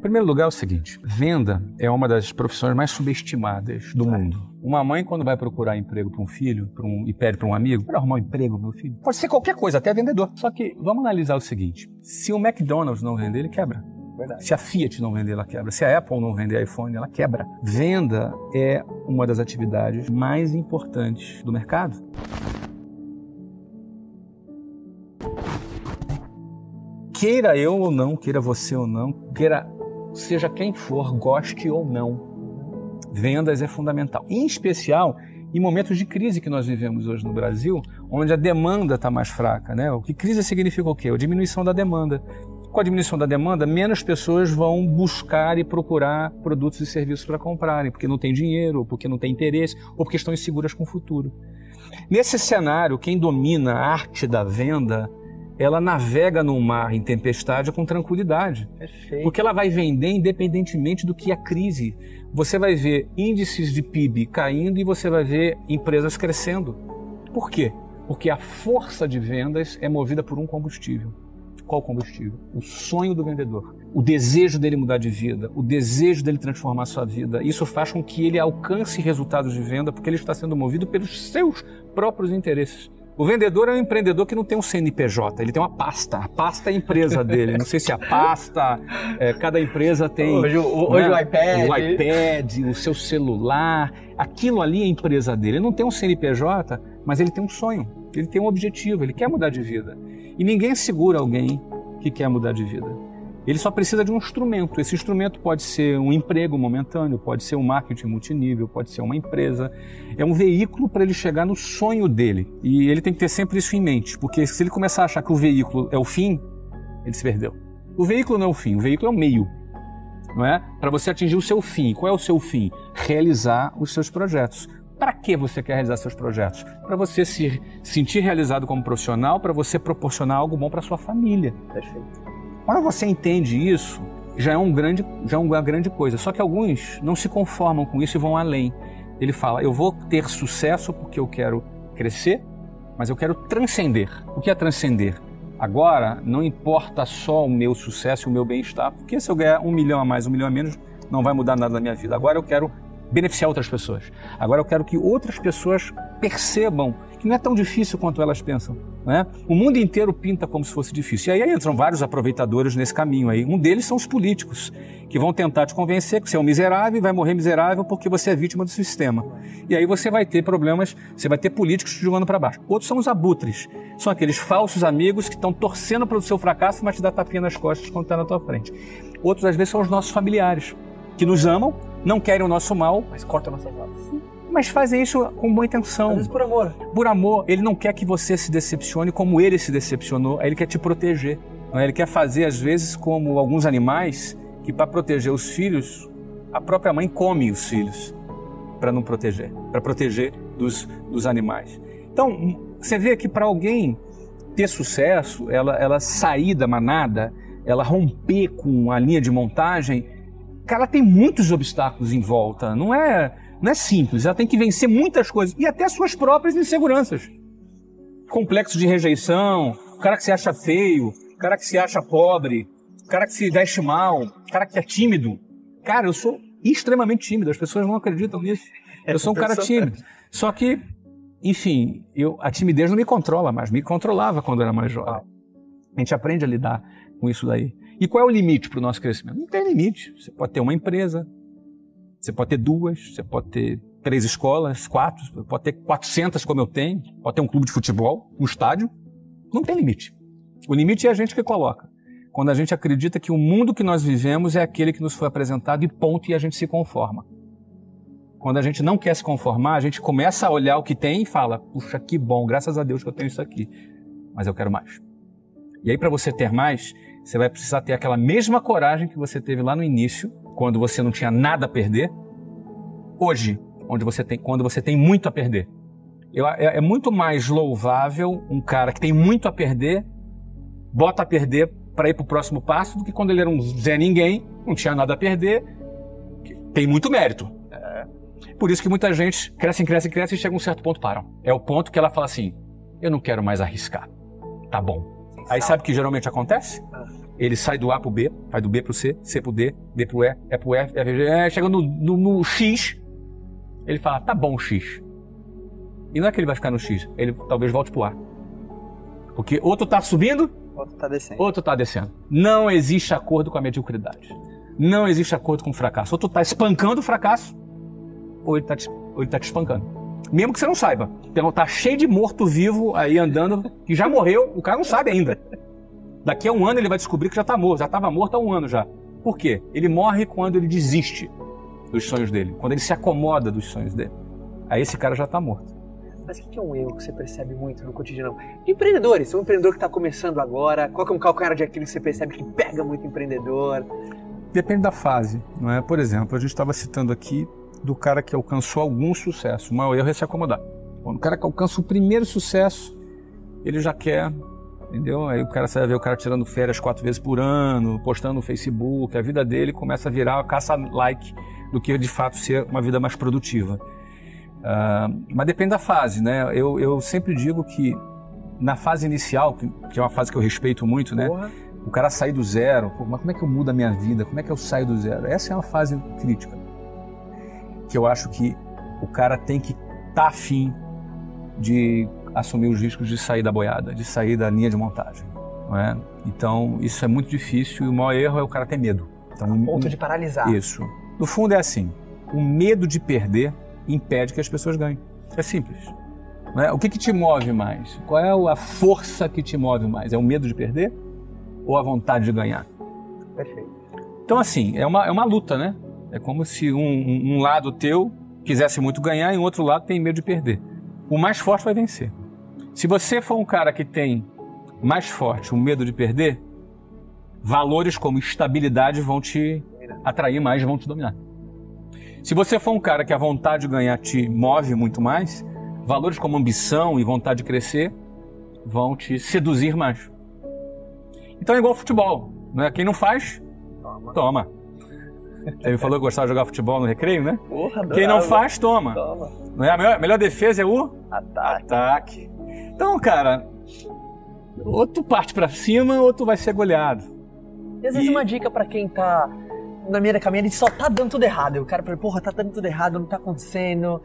Em primeiro lugar, é o seguinte: venda é uma das profissões mais subestimadas do mundo. Uma mãe, quando vai procurar emprego para um filho para um, e pede para um amigo, para arrumar um emprego, meu filho, pode ser qualquer coisa, até vendedor. Só que vamos analisar o seguinte: se o McDonald's não vender, ele quebra. Verdade. Se a Fiat não vender, ela quebra. Se a Apple não vender iPhone, ela quebra. Venda é uma das atividades mais importantes do mercado. Queira eu ou não, queira você ou não, queira seja quem for, goste ou não. Vendas é fundamental. Em especial em momentos de crise que nós vivemos hoje no Brasil, onde a demanda está mais fraca. Né? O que crise significa o quê? A diminuição da demanda. Com a diminuição da demanda, menos pessoas vão buscar e procurar produtos e serviços para comprarem, porque não tem dinheiro, ou porque não tem interesse, ou porque estão inseguras com o futuro. Nesse cenário, quem domina a arte da venda ela navega no mar em tempestade com tranquilidade. Perfeito. Porque ela vai vender independentemente do que a crise. Você vai ver índices de PIB caindo e você vai ver empresas crescendo. Por quê? Porque a força de vendas é movida por um combustível. Qual combustível? O sonho do vendedor, o desejo dele mudar de vida, o desejo dele transformar sua vida. Isso faz com que ele alcance resultados de venda porque ele está sendo movido pelos seus próprios interesses. O vendedor é um empreendedor que não tem um CNPJ, ele tem uma pasta. A pasta é a empresa dele. Não sei se a pasta, é, cada empresa tem. Hoje, o, né, o iPad. O iPad, o seu celular. Aquilo ali é a empresa dele. Ele não tem um CNPJ, mas ele tem um sonho, ele tem um objetivo, ele quer mudar de vida. E ninguém segura alguém que quer mudar de vida. Ele só precisa de um instrumento. Esse instrumento pode ser um emprego momentâneo, pode ser um marketing multinível, pode ser uma empresa. É um veículo para ele chegar no sonho dele. E ele tem que ter sempre isso em mente, porque se ele começar a achar que o veículo é o fim, ele se perdeu. O veículo não é o fim, o veículo é o meio. Não é? Para você atingir o seu fim. Qual é o seu fim? Realizar os seus projetos. Para que você quer realizar seus projetos? Para você se sentir realizado como profissional, para você proporcionar algo bom para sua família. Perfeito. Quando você entende isso, já é, um grande, já é uma grande coisa. Só que alguns não se conformam com isso e vão além. Ele fala: eu vou ter sucesso porque eu quero crescer, mas eu quero transcender. O que é transcender? Agora, não importa só o meu sucesso e o meu bem-estar, porque se eu ganhar um milhão a mais, um milhão a menos, não vai mudar nada na minha vida. Agora eu quero beneficiar outras pessoas. Agora eu quero que outras pessoas percebam que não é tão difícil quanto elas pensam. Né? O mundo inteiro pinta como se fosse difícil. E aí entram vários aproveitadores nesse caminho aí. Um deles são os políticos, que vão tentar te convencer que você é um miserável e vai morrer miserável porque você é vítima do sistema. E aí você vai ter problemas, você vai ter políticos te jogando para baixo. Outros são os abutres. São aqueles falsos amigos que estão torcendo para o seu fracasso, mas te dá tapinha nas costas quando está na tua frente. Outros, às vezes, são os nossos familiares, que nos amam, não querem o nosso mal, mas cortam nossas asas mas fazem isso com boa intenção. Às vezes por amor. Por amor. Ele não quer que você se decepcione como ele se decepcionou, ele quer te proteger. É? Ele quer fazer, às vezes, como alguns animais, que para proteger os filhos, a própria mãe come os filhos para não proteger, para proteger dos, dos animais. Então, você vê que para alguém ter sucesso, ela, ela sair da manada, ela romper com a linha de montagem, cara, tem muitos obstáculos em volta. Não é não é simples, ela tem que vencer muitas coisas e até suas próprias inseguranças. Complexo de rejeição, o cara que se acha feio, o cara que se acha pobre, o cara que se veste mal, o cara que é tímido. Cara, eu sou extremamente tímido, as pessoas não acreditam nisso. Eu sou um cara tímido. Só que, enfim, eu, a timidez não me controla mais, me controlava quando eu era mais jovem. A gente aprende a lidar com isso daí. E qual é o limite para o nosso crescimento? Não tem limite. Você pode ter uma empresa, você pode ter duas, você pode ter três escolas, quatro, pode ter 400 como eu tenho, pode ter um clube de futebol, um estádio. Não tem limite. O limite é a gente que coloca. Quando a gente acredita que o mundo que nós vivemos é aquele que nos foi apresentado e ponto e a gente se conforma. Quando a gente não quer se conformar, a gente começa a olhar o que tem e fala: puxa, que bom, graças a Deus que eu tenho isso aqui, mas eu quero mais. E aí, para você ter mais, você vai precisar ter aquela mesma coragem que você teve lá no início quando você não tinha nada a perder, hoje, onde você tem, quando você tem muito a perder. Eu, é, é muito mais louvável um cara que tem muito a perder, bota a perder para ir para o próximo passo, do que quando ele era um Zé Ninguém, não tinha nada a perder, tem muito mérito. É. Por isso que muita gente cresce, cresce, cresce e chega a um certo ponto param. É o ponto que ela fala assim: eu não quero mais arriscar. Tá bom. Aí sabe o que geralmente acontece? Ele sai do A pro B, vai do B pro C, C pro D, D pro E, E pro F, F, G, é, chega no, no, no X, ele fala, tá bom X. E não é que ele vai ficar no X, ele talvez volte pro A. Porque outro tá subindo, outro tá descendo. Outro tá descendo. Não existe acordo com a mediocridade. Não existe acordo com o fracasso. Ou tu tá espancando o fracasso, ou ele tá te, ou ele tá te espancando. Mesmo que você não saiba. Então tá cheio de morto-vivo aí andando, que já morreu, o cara não sabe ainda. Daqui a um ano ele vai descobrir que já está morto, já estava morto há um ano já. Por quê? Ele morre quando ele desiste dos sonhos dele, quando ele se acomoda dos sonhos dele. Aí esse cara já está morto. Mas o que é um erro que você percebe muito no cotidiano? De empreendedores, um empreendedor que está começando agora, qual é um calcanhar de aquilo que você percebe que pega muito empreendedor? Depende da fase, não é? Por exemplo, a gente estava citando aqui do cara que alcançou algum sucesso. O maior erro é se acomodar. Quando o cara que alcança o primeiro sucesso, ele já quer, entendeu? Aí o cara você vai ver o cara tirando férias quatro vezes por ano, postando no Facebook, a vida dele começa a virar caça-like do que de fato ser uma vida mais produtiva. Uh, mas depende da fase, né? Eu, eu sempre digo que na fase inicial, que, que é uma fase que eu respeito muito, né? Porra. O cara sair do zero, pô, mas como é que eu mudo a minha vida? Como é que eu saio do zero? Essa é uma fase crítica que eu acho que o cara tem que estar tá afim de assumir os riscos de sair da boiada, de sair da linha de montagem. É? Então, isso é muito difícil e o maior erro é o cara ter medo. Então, a ponto de paralisar. Isso. No fundo é assim, o medo de perder impede que as pessoas ganhem. É simples. É? O que, que te move mais? Qual é a força que te move mais? É o medo de perder ou a vontade de ganhar? Perfeito. Então, assim, é uma, é uma luta, né? É como se um, um, um lado teu quisesse muito ganhar e o outro lado tem medo de perder. O mais forte vai vencer. Se você for um cara que tem mais forte o medo de perder, valores como estabilidade vão te atrair mais, vão te dominar. Se você for um cara que a vontade de ganhar te move muito mais, valores como ambição e vontade de crescer vão te seduzir mais. Então é igual futebol, né? Quem não faz, toma. toma. Ele falou que gostava de jogar futebol no recreio, né? Porra, Quem não faz, toma. toma. Não é? A melhor, a melhor defesa é o ataque. ataque. Então, cara, ou tu parte pra cima ou tu vai ser goleado. E às vezes e... uma dica para quem tá na minha caminhada e só tá dando tudo errado. E o cara fala, porra, tá dando tudo errado, não tá acontecendo.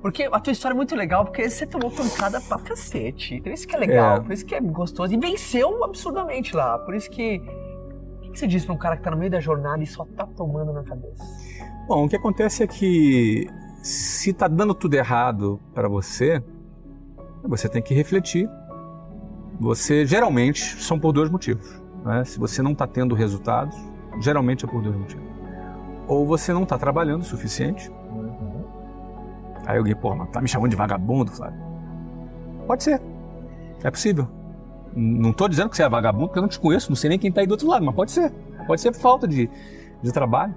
Porque a tua história é muito legal, porque você tomou pancada pra cacete. Então isso que é legal, é. por isso que é gostoso. E venceu absurdamente lá. Por isso que o que você diz para um cara que está no meio da jornada e só está tomando na cabeça? Bom, o que acontece é que se está dando tudo errado para você, você tem que refletir. Você geralmente são por dois motivos. Né? Se você não está tendo resultados, geralmente é por dois motivos. Ou você não está trabalhando o suficiente. Aí alguém, pô, mas tá me chamando de vagabundo, sabe? Pode ser. É possível. Não estou dizendo que você é vagabundo, porque eu não te conheço, não sei nem quem está aí do outro lado, mas pode ser. Pode ser por falta de, de trabalho.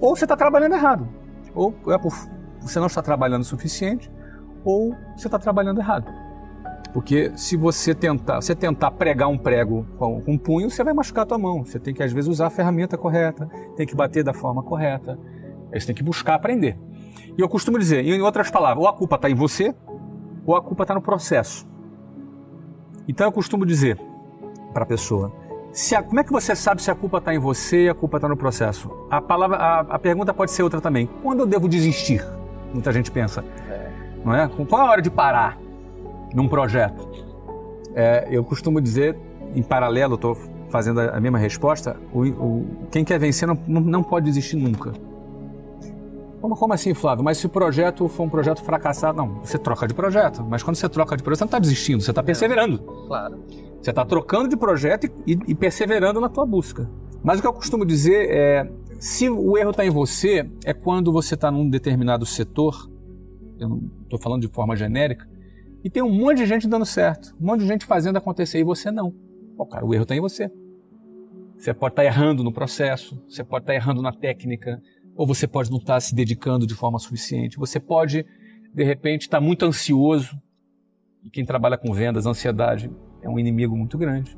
Ou você está trabalhando errado. Ou é por você não está trabalhando o suficiente, ou você está trabalhando errado. Porque se você tentar, você tentar pregar um prego com, um punho, você vai machucar a tua mão. Você tem que às vezes usar a ferramenta correta, tem que bater da forma correta. Aí você tem que buscar aprender. E eu costumo dizer, em outras palavras, ou a culpa está em você, ou a culpa está no processo. Então eu costumo dizer para a pessoa: se a, como é que você sabe se a culpa está em você e a culpa está no processo? A, palavra, a, a, pergunta pode ser outra também. Quando eu devo desistir? Muita gente pensa. Não é? Qual é a hora de parar num projeto? É, eu costumo dizer, em paralelo, estou fazendo a, mesma resposta: o, o, quem quer vencer não, não pode desistir nunca. Como, como assim, Flávio? Mas se o projeto for um projeto fracassado, não, você troca de projeto. Mas quando você troca de projeto, você não está desistindo, você está perseverando. Claro. Você está trocando de projeto e, e, perseverando na tua busca. Mas o que eu costumo dizer é, se o erro está em você, é quando você está num determinado setor, eu estou falando de forma genérica, e tem um monte de gente dando certo, um monte de gente fazendo acontecer e você não. Pô, cara, o erro está em você. Você pode estar errando no processo, você pode estar errando na técnica, ou você pode não estar se dedicando de forma suficiente. Você pode, de repente, estar muito ansioso. E quem trabalha com vendas, ansiedade é um inimigo muito grande.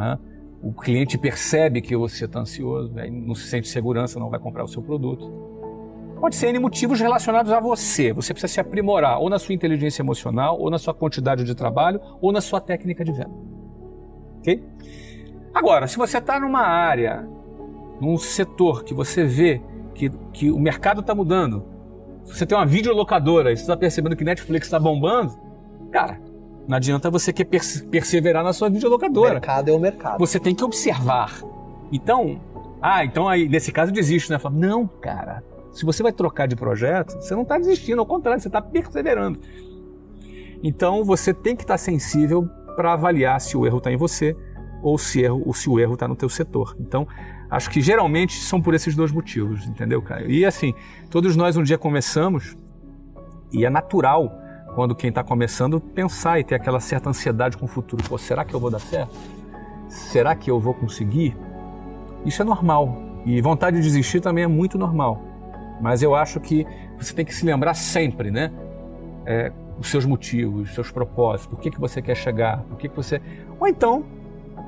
É? O cliente percebe que você está ansioso, não se sente segurança, não vai comprar o seu produto. Pode ser N motivos relacionados a você. Você precisa se aprimorar ou na sua inteligência emocional, ou na sua quantidade de trabalho, ou na sua técnica de venda. Ok? Agora, se você está numa área, num setor que você vê que, que o mercado está mudando, se você tem uma videolocadora e você está percebendo que Netflix está bombando, cara, não adianta você quer perseverar na sua videolocadora. O mercado é o mercado. Você tem que observar. Então, ah, então aí nesse caso desiste, né? Fala, não, cara. Se você vai trocar de projeto, você não está desistindo, ao contrário, você está perseverando. Então você tem que estar tá sensível para avaliar se o erro está em você ou se, erro, ou se o erro está no teu setor. Então, acho que geralmente são por esses dois motivos, entendeu, Caio? E assim, todos nós um dia começamos e é natural quando quem está começando pensar e ter aquela certa ansiedade com o futuro. Pô, será que eu vou dar certo? Será que eu vou conseguir? Isso é normal. E vontade de desistir também é muito normal. Mas eu acho que você tem que se lembrar sempre, né? É, os seus motivos, os seus propósitos, por que, que você quer chegar, por que, que você. Ou então,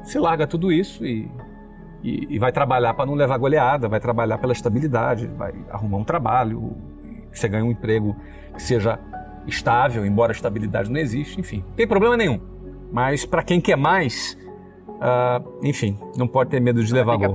se larga tudo isso e, e, e vai trabalhar para não levar goleada, vai trabalhar pela estabilidade, vai arrumar um trabalho, você ganha um emprego que seja estável, embora a estabilidade não existe, enfim, não tem problema nenhum. Mas para quem quer mais, uh, enfim, não pode ter medo de levar gol.